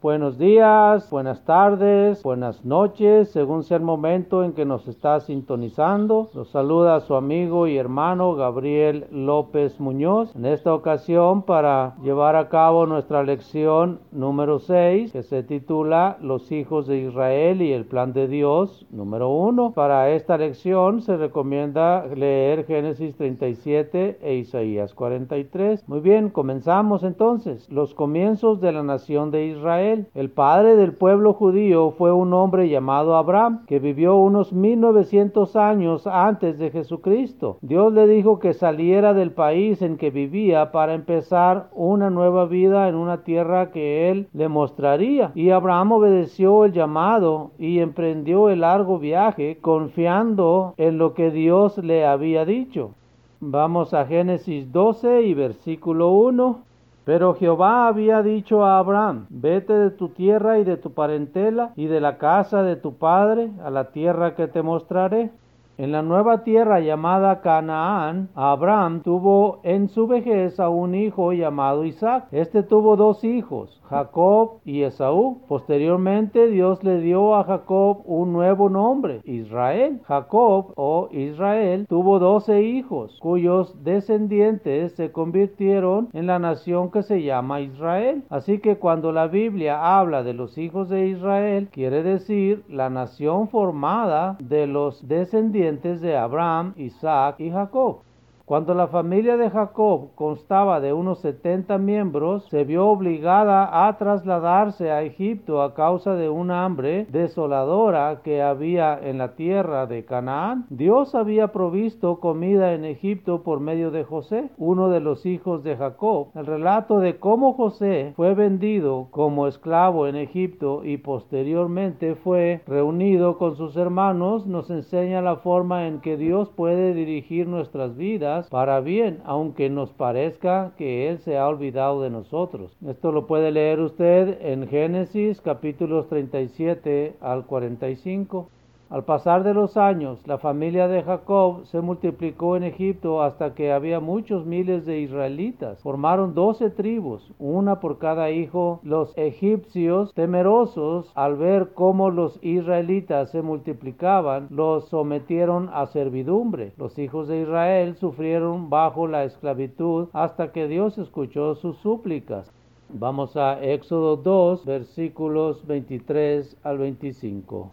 Buenos días, buenas tardes, buenas noches, según sea el momento en que nos está sintonizando. Los saluda su amigo y hermano Gabriel López Muñoz. En esta ocasión para llevar a cabo nuestra lección número 6 que se titula Los hijos de Israel y el plan de Dios número 1. Para esta lección se recomienda leer Génesis 37 e Isaías 43. Muy bien, comenzamos entonces. Los comienzos de la nación de Israel el padre del pueblo judío fue un hombre llamado Abraham, que vivió unos 1900 años antes de Jesucristo. Dios le dijo que saliera del país en que vivía para empezar una nueva vida en una tierra que él le mostraría. Y Abraham obedeció el llamado y emprendió el largo viaje confiando en lo que Dios le había dicho. Vamos a Génesis 12 y versículo 1. Pero Jehová había dicho a Abraham, vete de tu tierra y de tu parentela y de la casa de tu padre a la tierra que te mostraré. En la nueva tierra llamada Canaán, Abraham tuvo en su vejez a un hijo llamado Isaac. Este tuvo dos hijos, Jacob y Esaú. Posteriormente Dios le dio a Jacob un nuevo nombre, Israel. Jacob o Israel tuvo doce hijos, cuyos descendientes se convirtieron en la nación que se llama Israel. Así que cuando la Biblia habla de los hijos de Israel, quiere decir la nación formada de los descendientes de Abraham, Isaac y Jacob. Cuando la familia de Jacob constaba de unos 70 miembros, se vio obligada a trasladarse a Egipto a causa de una hambre desoladora que había en la tierra de Canaán. Dios había provisto comida en Egipto por medio de José, uno de los hijos de Jacob. El relato de cómo José fue vendido como esclavo en Egipto y posteriormente fue reunido con sus hermanos nos enseña la forma en que Dios puede dirigir nuestras vidas para bien, aunque nos parezca que Él se ha olvidado de nosotros. Esto lo puede leer usted en Génesis capítulos 37 al 45. Al pasar de los años, la familia de Jacob se multiplicó en Egipto hasta que había muchos miles de israelitas. Formaron doce tribus, una por cada hijo. Los egipcios, temerosos al ver cómo los israelitas se multiplicaban, los sometieron a servidumbre. Los hijos de Israel sufrieron bajo la esclavitud hasta que Dios escuchó sus súplicas. Vamos a Éxodo 2, versículos 23 al 25.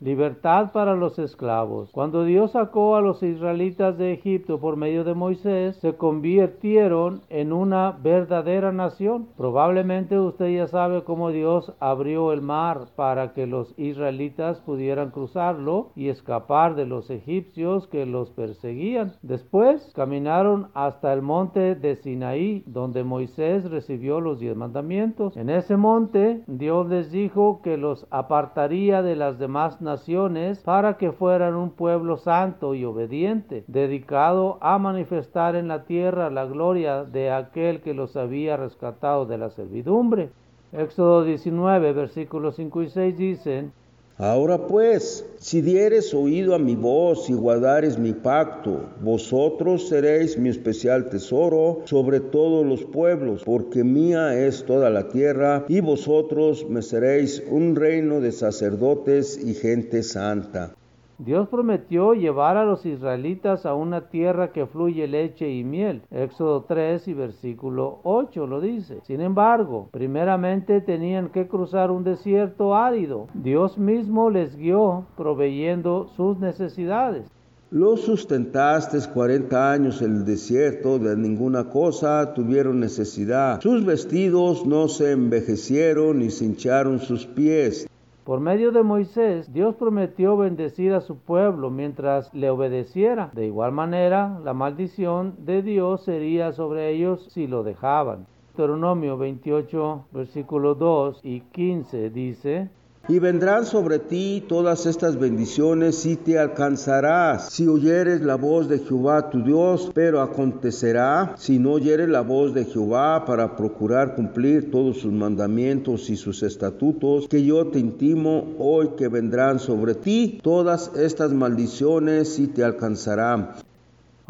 Libertad para los esclavos. Cuando Dios sacó a los israelitas de Egipto por medio de Moisés, se convirtieron en una verdadera nación. Probablemente usted ya sabe cómo Dios abrió el mar para que los israelitas pudieran cruzarlo y escapar de los egipcios que los perseguían. Después caminaron hasta el monte de Sinaí, donde Moisés recibió los diez mandamientos. En ese monte Dios les dijo que los apartaría de las demás naciones para que fueran un pueblo santo y obediente, dedicado a manifestar en la tierra la gloria de aquel que los había rescatado de la servidumbre. Éxodo 19, versículos 5 y 6 dicen, Ahora pues, si dieres oído a mi voz y guardares mi pacto, vosotros seréis mi especial tesoro sobre todos los pueblos, porque mía es toda la tierra, y vosotros me seréis un reino de sacerdotes y gente santa. Dios prometió llevar a los israelitas a una tierra que fluye leche y miel. Éxodo 3 y versículo 8 lo dice. Sin embargo, primeramente tenían que cruzar un desierto árido. Dios mismo les guió proveyendo sus necesidades. Los sustentaste cuarenta años en el desierto, de ninguna cosa tuvieron necesidad. Sus vestidos no se envejecieron ni se hincharon sus pies. Por medio de Moisés, Dios prometió bendecir a su pueblo mientras le obedeciera. De igual manera, la maldición de Dios sería sobre ellos si lo dejaban. Deuteronomio 28, versículo 2 y 15 dice, Y vendrán sobre ti todas estas bendiciones y te alcanzarás si oyeres la voz de Jehová tu Dios, pero acontecerá si no oyeres la voz de Jehová para procurar cumplir todos sus mandamientos y sus estatutos, que yo te intimo hoy que vendrán sobre ti todas estas maldiciones y te alcanzarán.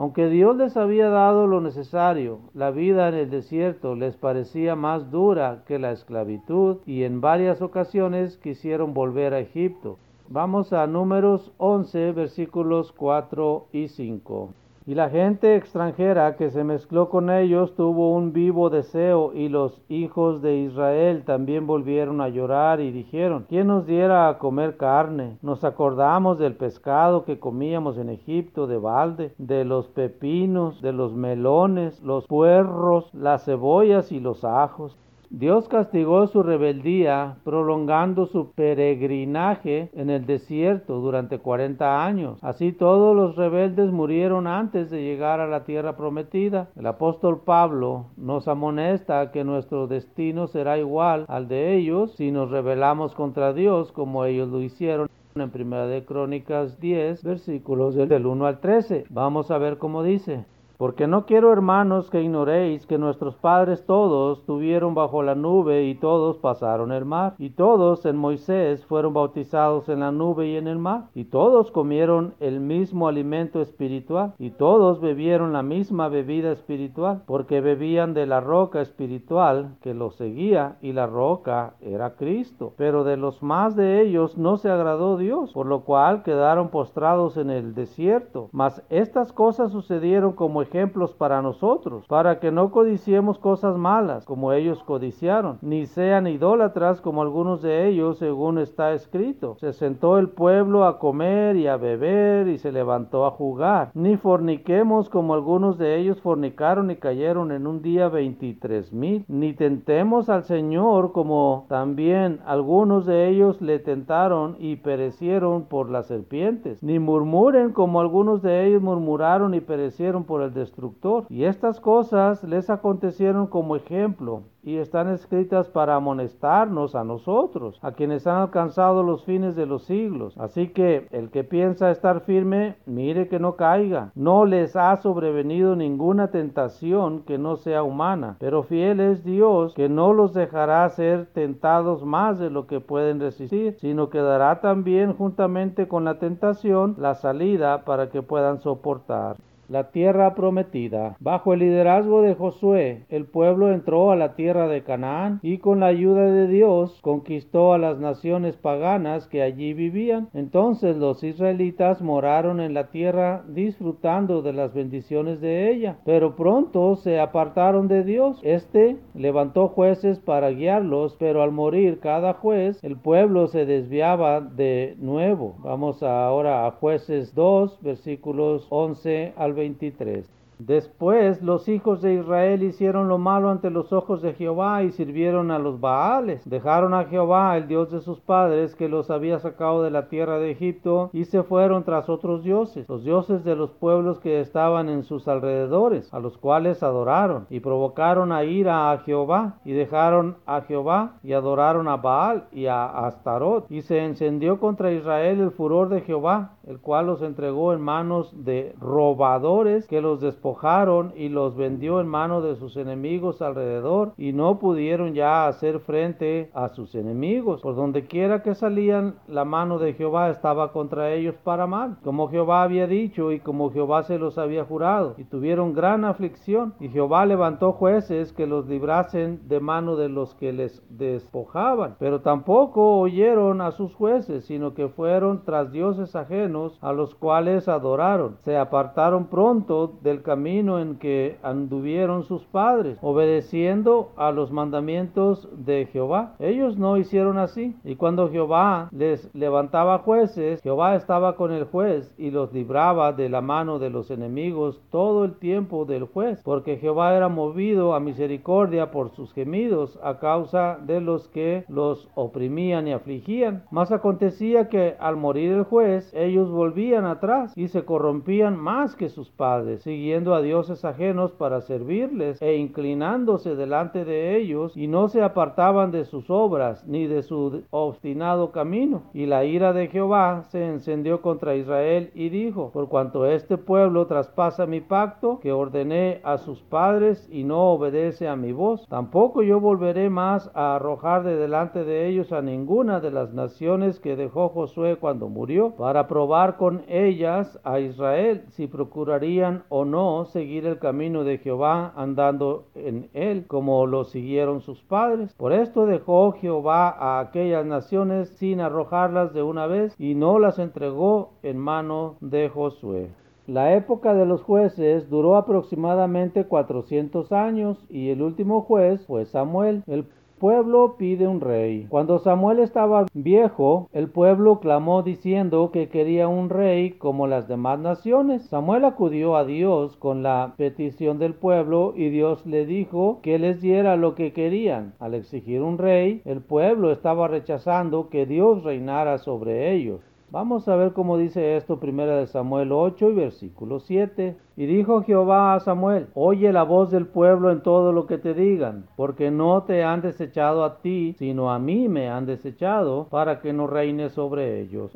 Aunque Dios les había dado lo necesario, la vida en el desierto les parecía más dura que la esclavitud y en varias ocasiones quisieron volver a Egipto. Vamos a números 11 versículos 4 y 5. Y la gente extranjera que se mezcló con ellos tuvo un vivo deseo, y los hijos de Israel también volvieron a llorar y dijeron, ¿quién nos diera a comer carne? Nos acordamos del pescado que comíamos en Egipto de balde, de los pepinos, de los melones, los puerros, las cebollas y los ajos. Dios castigó su rebeldía prolongando su peregrinaje en el desierto durante 40 años. Así todos los rebeldes murieron antes de llegar a la tierra prometida. El apóstol Pablo nos amonesta que nuestro destino será igual al de ellos si nos rebelamos contra Dios como ellos lo hicieron en Primera de Crónicas 10, versículos del 1 al 13. Vamos a ver cómo dice. Porque no quiero, hermanos, que ignoréis que nuestros padres todos tuvieron bajo la nube y todos pasaron el mar, y todos en Moisés fueron bautizados en la nube y en el mar, y todos comieron el mismo alimento espiritual, y todos bebieron la misma bebida espiritual, porque bebían de la roca espiritual que los seguía, y la roca era Cristo. Pero de los más de ellos no se agradó Dios, por lo cual quedaron postrados en el desierto. Mas estas cosas sucedieron como ejemplos para nosotros, para que no codiciemos cosas malas como ellos codiciaron, ni sean idólatras como algunos de ellos, según está escrito. Se sentó el pueblo a comer y a beber y se levantó a jugar. Ni forniquemos como algunos de ellos fornicaron y cayeron en un día veintitrés mil. Ni tentemos al Señor como también algunos de ellos le tentaron y perecieron por las serpientes. Ni murmuren como algunos de ellos murmuraron y perecieron por el destructor. Y estas cosas les acontecieron como ejemplo y están escritas para amonestarnos a nosotros, a quienes han alcanzado los fines de los siglos. Así que el que piensa estar firme, mire que no caiga. No les ha sobrevenido ninguna tentación que no sea humana, pero fiel es Dios que no los dejará ser tentados más de lo que pueden resistir, sino que dará también juntamente con la tentación la salida para que puedan soportar la tierra prometida. Bajo el liderazgo de Josué, el pueblo entró a la tierra de Canaán y con la ayuda de Dios conquistó a las naciones paganas que allí vivían. Entonces los israelitas moraron en la tierra disfrutando de las bendiciones de ella, pero pronto se apartaron de Dios. Este levantó jueces para guiarlos, pero al morir cada juez, el pueblo se desviaba de nuevo. Vamos ahora a jueces 2, versículos 11 al 23. Después los hijos de Israel hicieron lo malo ante los ojos de Jehová y sirvieron a los Baales. Dejaron a Jehová, el Dios de sus padres, que los había sacado de la tierra de Egipto, y se fueron tras otros dioses, los dioses de los pueblos que estaban en sus alrededores, a los cuales adoraron, y provocaron a ira a Jehová, y dejaron a Jehová, y adoraron a Baal y a Astarot, y se encendió contra Israel el furor de Jehová, el cual los entregó en manos de robadores que los despojaron y los vendió en manos de sus enemigos alrededor y no pudieron ya hacer frente a sus enemigos. Por donde quiera que salían, la mano de Jehová estaba contra ellos para mal, como Jehová había dicho y como Jehová se los había jurado, y tuvieron gran aflicción. Y Jehová levantó jueces que los librasen de mano de los que les despojaban, pero tampoco oyeron a sus jueces, sino que fueron tras dioses ajenos a los cuales adoraron. Se apartaron pronto del camino en que anduvieron sus padres, obedeciendo a los mandamientos de Jehová. Ellos no hicieron así. Y cuando Jehová les levantaba jueces, Jehová estaba con el juez y los libraba de la mano de los enemigos todo el tiempo del juez, porque Jehová era movido a misericordia por sus gemidos a causa de los que los oprimían y afligían. Mas acontecía que al morir el juez, ellos volvían atrás y se corrompían más que sus padres, siguiendo a dioses ajenos para servirles e inclinándose delante de ellos y no se apartaban de sus obras ni de su obstinado camino. Y la ira de Jehová se encendió contra Israel y dijo, por cuanto este pueblo traspasa mi pacto que ordené a sus padres y no obedece a mi voz, tampoco yo volveré más a arrojar de delante de ellos a ninguna de las naciones que dejó Josué cuando murió, para probar con ellas a Israel si procurarían o no seguir el camino de Jehová andando en él, como lo siguieron sus padres. Por esto dejó Jehová a aquellas naciones sin arrojarlas de una vez y no las entregó en mano de Josué. La época de los jueces duró aproximadamente 400 años y el último juez fue Samuel. El pueblo pide un rey. Cuando Samuel estaba viejo, el pueblo clamó diciendo que quería un rey como las demás naciones. Samuel acudió a Dios con la petición del pueblo y Dios le dijo que les diera lo que querían. Al exigir un rey, el pueblo estaba rechazando que Dios reinara sobre ellos. Vamos a ver cómo dice esto primera de Samuel 8 y versículo 7. Y dijo Jehová a Samuel, oye la voz del pueblo en todo lo que te digan, porque no te han desechado a ti, sino a mí me han desechado, para que no reine sobre ellos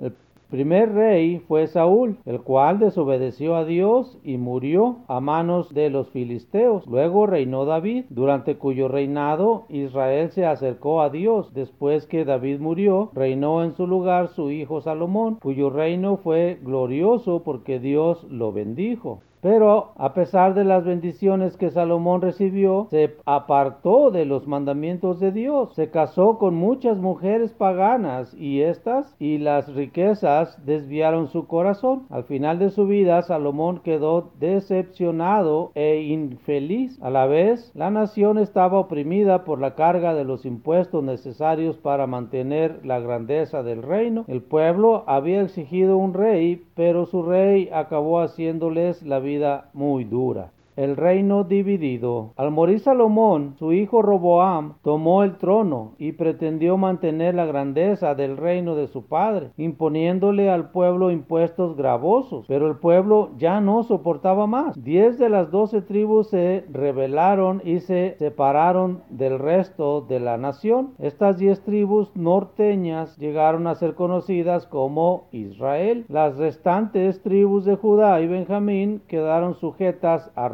primer rey fue Saúl, el cual desobedeció a Dios y murió a manos de los filisteos. Luego reinó David, durante cuyo reinado Israel se acercó a Dios. Después que David murió, reinó en su lugar su hijo Salomón, cuyo reino fue glorioso porque Dios lo bendijo. Pero a pesar de las bendiciones que Salomón recibió, se apartó de los mandamientos de Dios. Se casó con muchas mujeres paganas y estas y las riquezas desviaron su corazón. Al final de su vida, Salomón quedó decepcionado e infeliz. A la vez, la nación estaba oprimida por la carga de los impuestos necesarios para mantener la grandeza del reino. El pueblo había exigido un rey, pero su rey acabó haciéndoles la vida muy dura el reino dividido. Al morir Salomón, su hijo Roboam tomó el trono y pretendió mantener la grandeza del reino de su padre, imponiéndole al pueblo impuestos gravosos. Pero el pueblo ya no soportaba más. Diez de las doce tribus se rebelaron y se separaron del resto de la nación. Estas diez tribus norteñas llegaron a ser conocidas como Israel. Las restantes tribus de Judá y Benjamín quedaron sujetas a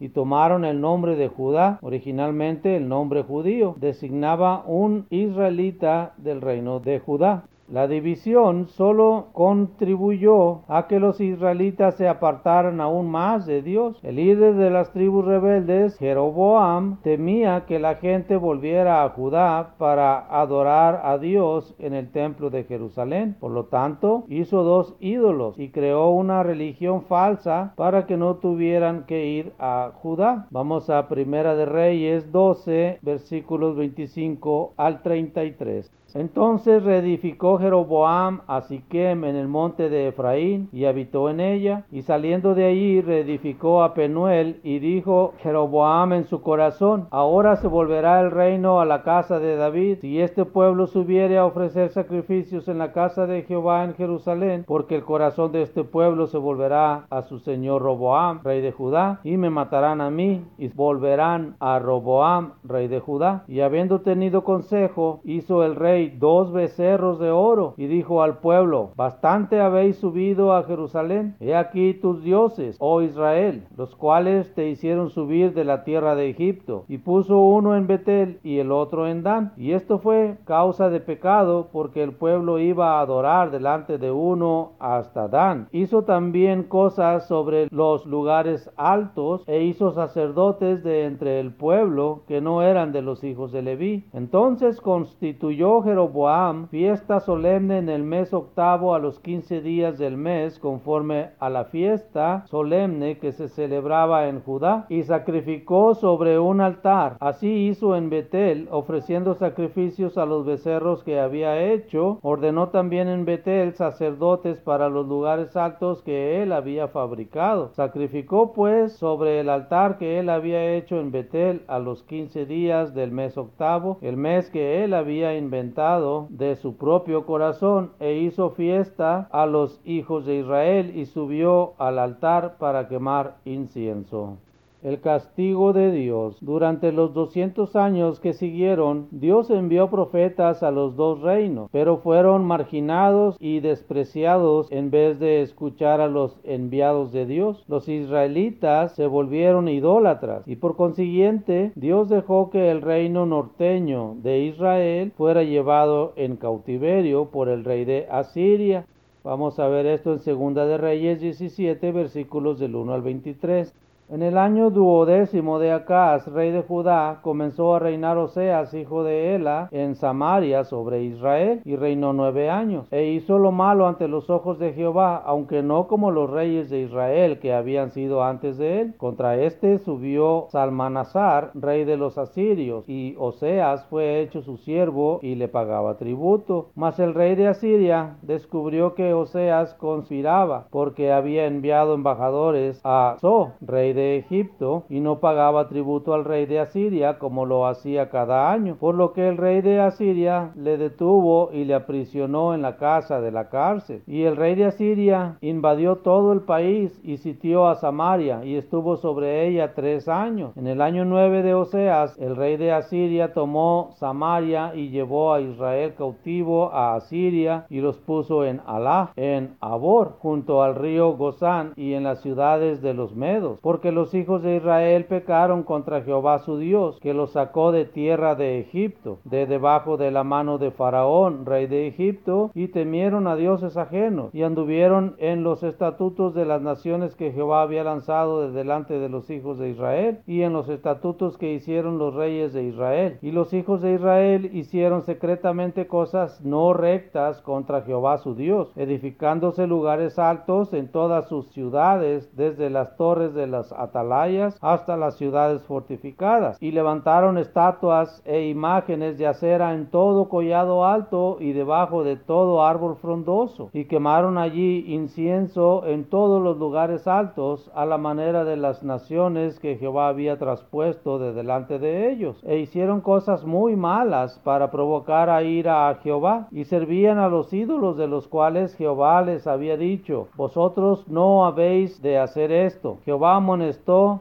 Y tomaron el nombre de Judá, originalmente el nombre judío, designaba un israelita del reino de Judá. La división solo contribuyó a que los israelitas se apartaran aún más de Dios. El líder de las tribus rebeldes, Jeroboam, temía que la gente volviera a Judá para adorar a Dios en el templo de Jerusalén. Por lo tanto, hizo dos ídolos y creó una religión falsa para que no tuvieran que ir a Judá. Vamos a Primera de Reyes 12, versículos 25 al 33. Entonces reedificó Jeroboam a Siquem en el monte de Efraín y habitó en ella. Y saliendo de allí reedificó a Penuel y dijo Jeroboam en su corazón, ahora se volverá el reino a la casa de David. Si este pueblo subiere a ofrecer sacrificios en la casa de Jehová en Jerusalén, porque el corazón de este pueblo se volverá a su señor Roboam, rey de Judá, y me matarán a mí, y volverán a Roboam, rey de Judá. Y habiendo tenido consejo, hizo el rey dos becerros de oro y dijo al pueblo, bastante habéis subido a Jerusalén, he aquí tus dioses, oh Israel, los cuales te hicieron subir de la tierra de Egipto, y puso uno en Betel y el otro en Dan, y esto fue causa de pecado porque el pueblo iba a adorar delante de uno hasta Dan. Hizo también cosas sobre los lugares altos e hizo sacerdotes de entre el pueblo que no eran de los hijos de Leví. Entonces constituyó Jeroboam fiesta solemne en el mes octavo a los quince días del mes, conforme a la fiesta solemne que se celebraba en Judá, y sacrificó sobre un altar. Así hizo en Betel, ofreciendo sacrificios a los becerros que había hecho. Ordenó también en Betel sacerdotes para los lugares altos que él había fabricado. Sacrificó pues sobre el altar que él había hecho en Betel a los quince días del mes octavo, el mes que él había inventado de su propio corazón e hizo fiesta a los hijos de Israel y subió al altar para quemar incienso el castigo de Dios. Durante los 200 años que siguieron, Dios envió profetas a los dos reinos, pero fueron marginados y despreciados en vez de escuchar a los enviados de Dios. Los israelitas se volvieron idólatras y por consiguiente Dios dejó que el reino norteño de Israel fuera llevado en cautiverio por el rey de Asiria. Vamos a ver esto en Segunda de Reyes 17 versículos del 1 al 23. En el año duodécimo de Acaz, rey de Judá, comenzó a reinar Oseas, hijo de Ela, en Samaria sobre Israel, y reinó nueve años. E hizo lo malo ante los ojos de Jehová, aunque no como los reyes de Israel que habían sido antes de él. Contra este subió Salmanasar, rey de los asirios, y Oseas fue hecho su siervo y le pagaba tributo. Mas el rey de Asiria descubrió que Oseas conspiraba, porque había enviado embajadores a So, rey de de Egipto y no pagaba tributo al rey de Asiria como lo hacía cada año, por lo que el rey de Asiria le detuvo y le aprisionó en la casa de la cárcel. Y el rey de Asiria invadió todo el país y sitió a Samaria y estuvo sobre ella tres años. En el año nueve de Oseas, el rey de Asiria tomó Samaria y llevó a Israel cautivo a Asiria y los puso en Alá, en Abor, junto al río Gozán y en las ciudades de los Medos, porque los hijos de Israel pecaron contra Jehová su Dios, que los sacó de tierra de Egipto, de debajo de la mano de Faraón, rey de Egipto, y temieron a dioses ajenos, y anduvieron en los estatutos de las naciones que Jehová había lanzado de delante de los hijos de Israel, y en los estatutos que hicieron los reyes de Israel. Y los hijos de Israel hicieron secretamente cosas no rectas contra Jehová su Dios, edificándose lugares altos en todas sus ciudades, desde las torres de las atalayas hasta las ciudades fortificadas, y levantaron estatuas e imágenes de acera en todo collado alto y debajo de todo árbol frondoso, y quemaron allí incienso en todos los lugares altos, a la manera de las naciones que Jehová había traspuesto de delante de ellos, e hicieron cosas muy malas para provocar a ira a Jehová, y servían a los ídolos de los cuales Jehová les había dicho, vosotros no habéis de hacer esto. Jehová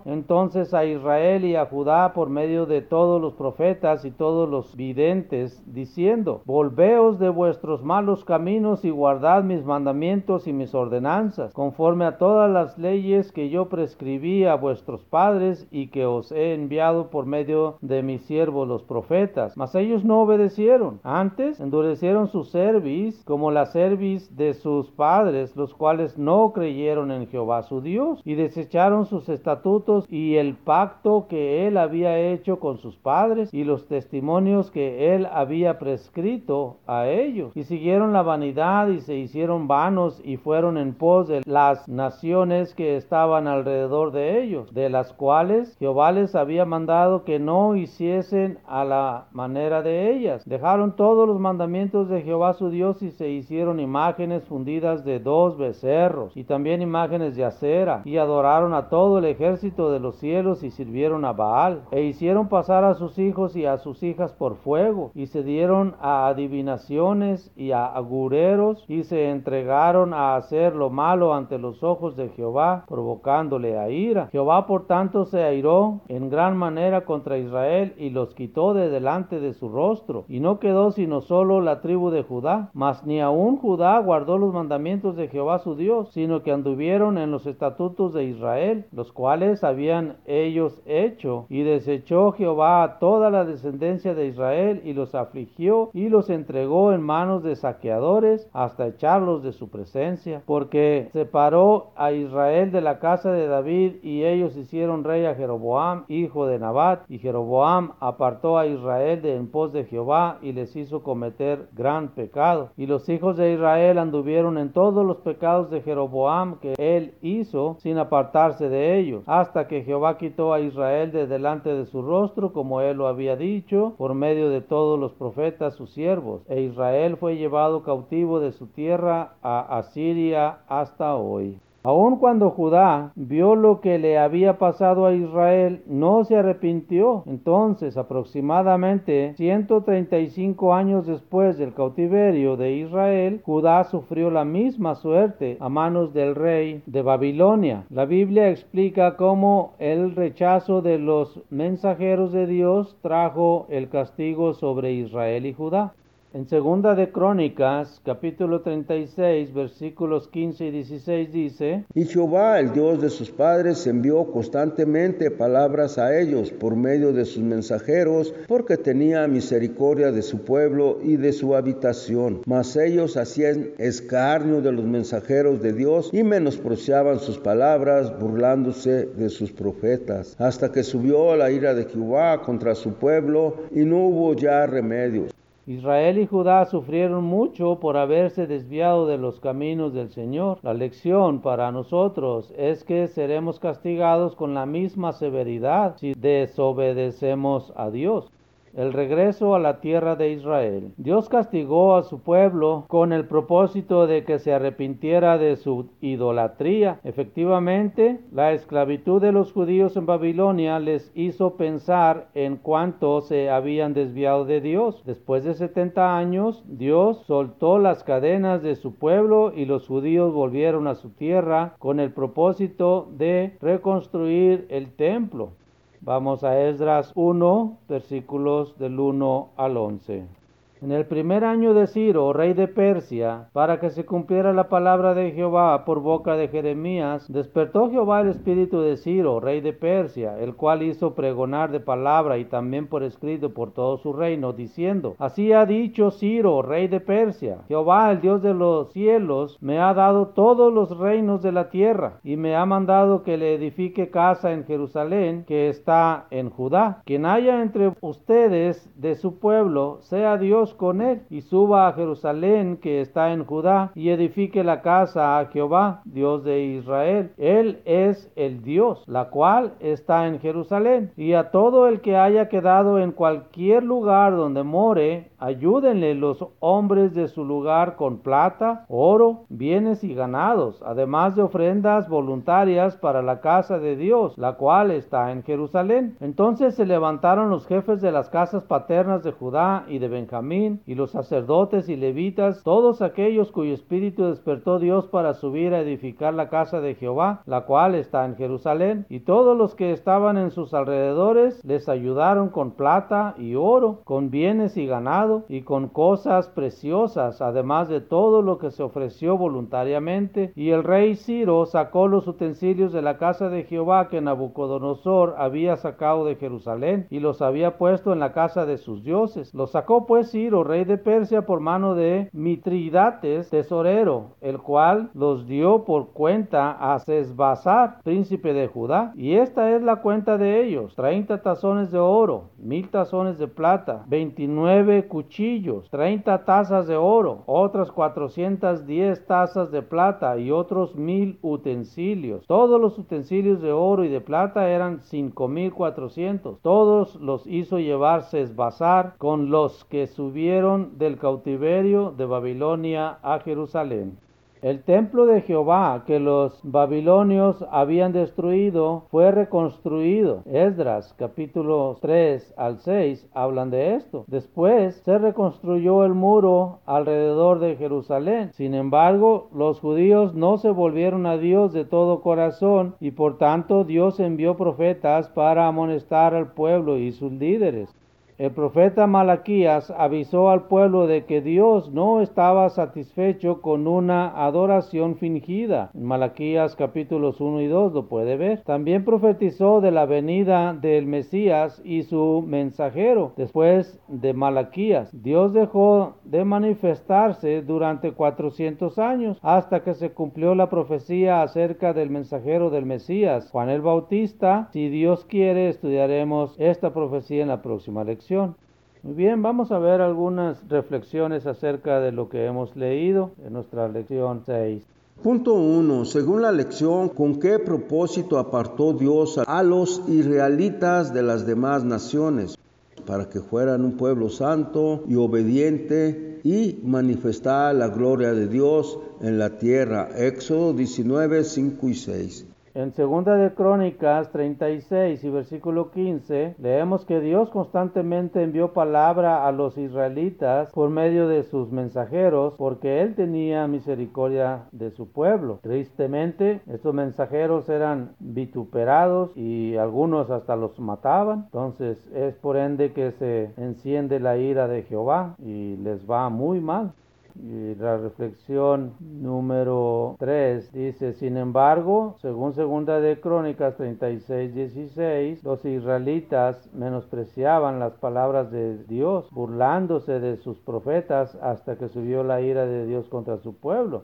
entonces a Israel y a Judá por medio de todos los profetas y todos los videntes, diciendo, Volveos de vuestros malos caminos y guardad mis mandamientos y mis ordenanzas, conforme a todas las leyes que yo prescribí a vuestros padres y que os he enviado por medio de mis siervos los profetas. Mas ellos no obedecieron. Antes endurecieron su cerviz como la cerviz de sus padres, los cuales no creyeron en Jehová su Dios y desecharon sus estatutos y el pacto que él había hecho con sus padres y los testimonios que él había prescrito a ellos. Y siguieron la vanidad y se hicieron vanos y fueron en pos de las naciones que estaban alrededor de ellos, de las cuales Jehová les había mandado que no hiciesen a la manera de ellas. Dejaron todos los mandamientos de Jehová su Dios y se hicieron imágenes fundidas de dos becerros y también imágenes de acera y adoraron a todo el ejército de los cielos y sirvieron a Baal, e hicieron pasar a sus hijos y a sus hijas por fuego, y se dieron a adivinaciones y a agureros, y se entregaron a hacer lo malo ante los ojos de Jehová, provocándole a ira. Jehová por tanto se airó en gran manera contra Israel y los quitó de delante de su rostro, y no quedó sino solo la tribu de Judá, mas ni aun Judá guardó los mandamientos de Jehová su Dios, sino que anduvieron en los estatutos de Israel, los cuales habían ellos hecho, y desechó Jehová a toda la descendencia de Israel, y los afligió, y los entregó en manos de saqueadores, hasta echarlos de su presencia, porque separó a Israel de la casa de David, y ellos hicieron rey a Jeroboam, hijo de Nabat, y Jeroboam apartó a Israel de en pos de Jehová, y les hizo cometer gran pecado. Y los hijos de Israel anduvieron en todos los pecados de Jeroboam que él hizo, sin apartarse de hasta que Jehová quitó a Israel de delante de su rostro, como él lo había dicho, por medio de todos los profetas sus siervos. E Israel fue llevado cautivo de su tierra a Asiria hasta hoy. Aun cuando Judá vio lo que le había pasado a Israel, no se arrepintió. Entonces, aproximadamente 135 años después del cautiverio de Israel, Judá sufrió la misma suerte a manos del rey de Babilonia. La Biblia explica cómo el rechazo de los mensajeros de Dios trajo el castigo sobre Israel y Judá. En segunda de Crónicas, capítulo 36, versículos 15 y 16 dice, Y Jehová, el Dios de sus padres, envió constantemente palabras a ellos por medio de sus mensajeros, porque tenía misericordia de su pueblo y de su habitación. Mas ellos hacían escarnio de los mensajeros de Dios y menospreciaban sus palabras, burlándose de sus profetas, hasta que subió la ira de Jehová contra su pueblo y no hubo ya remedios. Israel y Judá sufrieron mucho por haberse desviado de los caminos del Señor. La lección para nosotros es que seremos castigados con la misma severidad si desobedecemos a Dios el regreso a la tierra de Israel. Dios castigó a su pueblo con el propósito de que se arrepintiera de su idolatría. Efectivamente, la esclavitud de los judíos en Babilonia les hizo pensar en cuánto se habían desviado de Dios. Después de 70 años, Dios soltó las cadenas de su pueblo y los judíos volvieron a su tierra con el propósito de reconstruir el templo. Vamos a Esdras 1, versículos del 1 al 11. En el primer año de Ciro, rey de Persia, para que se cumpliera la palabra de Jehová por boca de Jeremías, despertó Jehová el espíritu de Ciro, rey de Persia, el cual hizo pregonar de palabra y también por escrito por todo su reino, diciendo, Así ha dicho Ciro, rey de Persia, Jehová, el Dios de los cielos, me ha dado todos los reinos de la tierra, y me ha mandado que le edifique casa en Jerusalén, que está en Judá. Quien haya entre ustedes de su pueblo, sea Dios con él, y suba a Jerusalén que está en Judá, y edifique la casa a Jehová, Dios de Israel. Él es el Dios, la cual está en Jerusalén. Y a todo el que haya quedado en cualquier lugar donde more, ayúdenle los hombres de su lugar con plata, oro, bienes y ganados, además de ofrendas voluntarias para la casa de Dios, la cual está en Jerusalén. Entonces se levantaron los jefes de las casas paternas de Judá y de Benjamín, y los sacerdotes y levitas, todos aquellos cuyo espíritu despertó Dios para subir a edificar la casa de Jehová, la cual está en Jerusalén, y todos los que estaban en sus alrededores les ayudaron con plata y oro, con bienes y ganado, y con cosas preciosas, además de todo lo que se ofreció voluntariamente. Y el rey Ciro sacó los utensilios de la casa de Jehová que Nabucodonosor había sacado de Jerusalén, y los había puesto en la casa de sus dioses. Los sacó pues rey de Persia, por mano de Mitridates, tesorero, el cual los dio por cuenta a Sesbazar, príncipe de Judá. Y esta es la cuenta de ellos: 30 tazones de oro, mil tazones de plata, 29 cuchillos, 30 tazas de oro, otras 410 tazas de plata y otros mil utensilios. Todos los utensilios de oro y de plata eran 5400. Todos los hizo llevar Sesbazar con los que subieron del cautiverio de Babilonia a Jerusalén. El templo de Jehová que los babilonios habían destruido fue reconstruido. Esdras capítulo 3 al 6 hablan de esto. Después se reconstruyó el muro alrededor de Jerusalén. Sin embargo, los judíos no se volvieron a Dios de todo corazón y por tanto Dios envió profetas para amonestar al pueblo y sus líderes. El profeta Malaquías avisó al pueblo de que Dios no estaba satisfecho con una adoración fingida. En Malaquías capítulos 1 y 2 lo puede ver. También profetizó de la venida del Mesías y su mensajero después de Malaquías. Dios dejó de manifestarse durante 400 años hasta que se cumplió la profecía acerca del mensajero del Mesías, Juan el Bautista. Si Dios quiere, estudiaremos esta profecía en la próxima lección. Muy bien, vamos a ver algunas reflexiones acerca de lo que hemos leído en nuestra lección 6. Punto 1. Según la lección, ¿con qué propósito apartó Dios a los israelitas de las demás naciones? para que fueran un pueblo santo y obediente y manifestar la gloria de Dios en la tierra. Éxodo 19, 5 y 6. En segunda de Crónicas 36 y versículo 15 leemos que Dios constantemente envió palabra a los israelitas por medio de sus mensajeros porque él tenía misericordia de su pueblo. Tristemente, estos mensajeros eran vituperados y algunos hasta los mataban. Entonces es por ende que se enciende la ira de Jehová y les va muy mal. Y la reflexión número 3 dice, sin embargo, según segunda de Crónicas 36, 16, los israelitas menospreciaban las palabras de Dios, burlándose de sus profetas hasta que subió la ira de Dios contra su pueblo.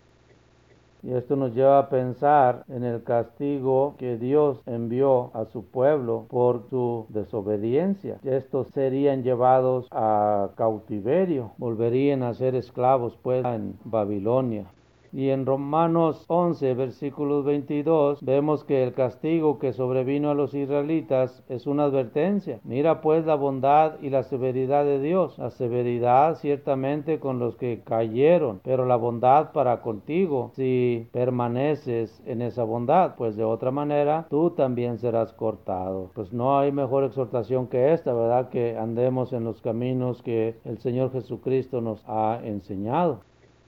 Y esto nos lleva a pensar en el castigo que Dios envió a su pueblo por su desobediencia. Estos serían llevados a cautiverio, volverían a ser esclavos pues en Babilonia. Y en Romanos 11, versículos 22, vemos que el castigo que sobrevino a los israelitas es una advertencia. Mira pues la bondad y la severidad de Dios. La severidad ciertamente con los que cayeron, pero la bondad para contigo si permaneces en esa bondad, pues de otra manera tú también serás cortado. Pues no hay mejor exhortación que esta, ¿verdad? Que andemos en los caminos que el Señor Jesucristo nos ha enseñado.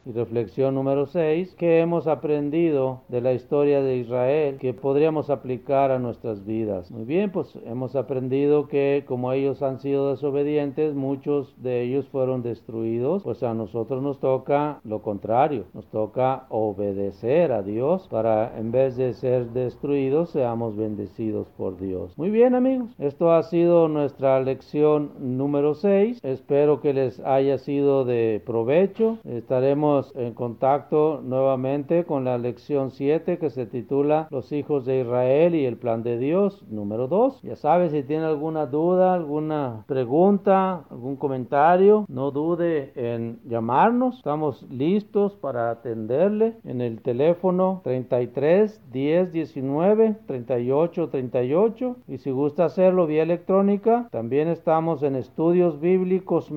Y reflexión número 6, ¿qué hemos aprendido de la historia de Israel que podríamos aplicar a nuestras vidas? Muy bien, pues hemos aprendido que como ellos han sido desobedientes, muchos de ellos fueron destruidos, pues a nosotros nos toca lo contrario, nos toca obedecer a Dios para en vez de ser destruidos, seamos bendecidos por Dios. Muy bien amigos, esto ha sido nuestra lección número 6, espero que les haya sido de provecho, estaremos en contacto nuevamente con la lección 7 que se titula Los hijos de Israel y el plan de Dios, número 2. Ya sabes, si tiene alguna duda, alguna pregunta, algún comentario, no dude en llamarnos. Estamos listos para atenderle en el teléfono 33 10 19 38 38 y si gusta hacerlo vía electrónica, también estamos en estudios bíblicos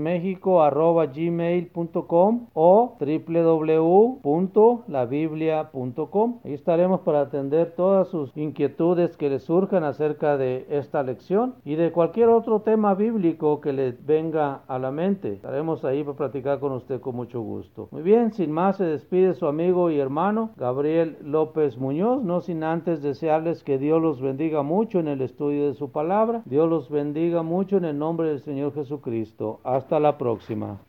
gmail.com o www.labiblia.com. Ahí estaremos para atender todas sus inquietudes que le surjan acerca de esta lección y de cualquier otro tema bíblico que le venga a la mente. Estaremos ahí para platicar con usted con mucho gusto. Muy bien, sin más se despide su amigo y hermano Gabriel López Muñoz, no sin antes desearles que Dios los bendiga mucho en el estudio de su palabra. Dios los bendiga mucho en el nombre del Señor Jesucristo. Hasta la próxima.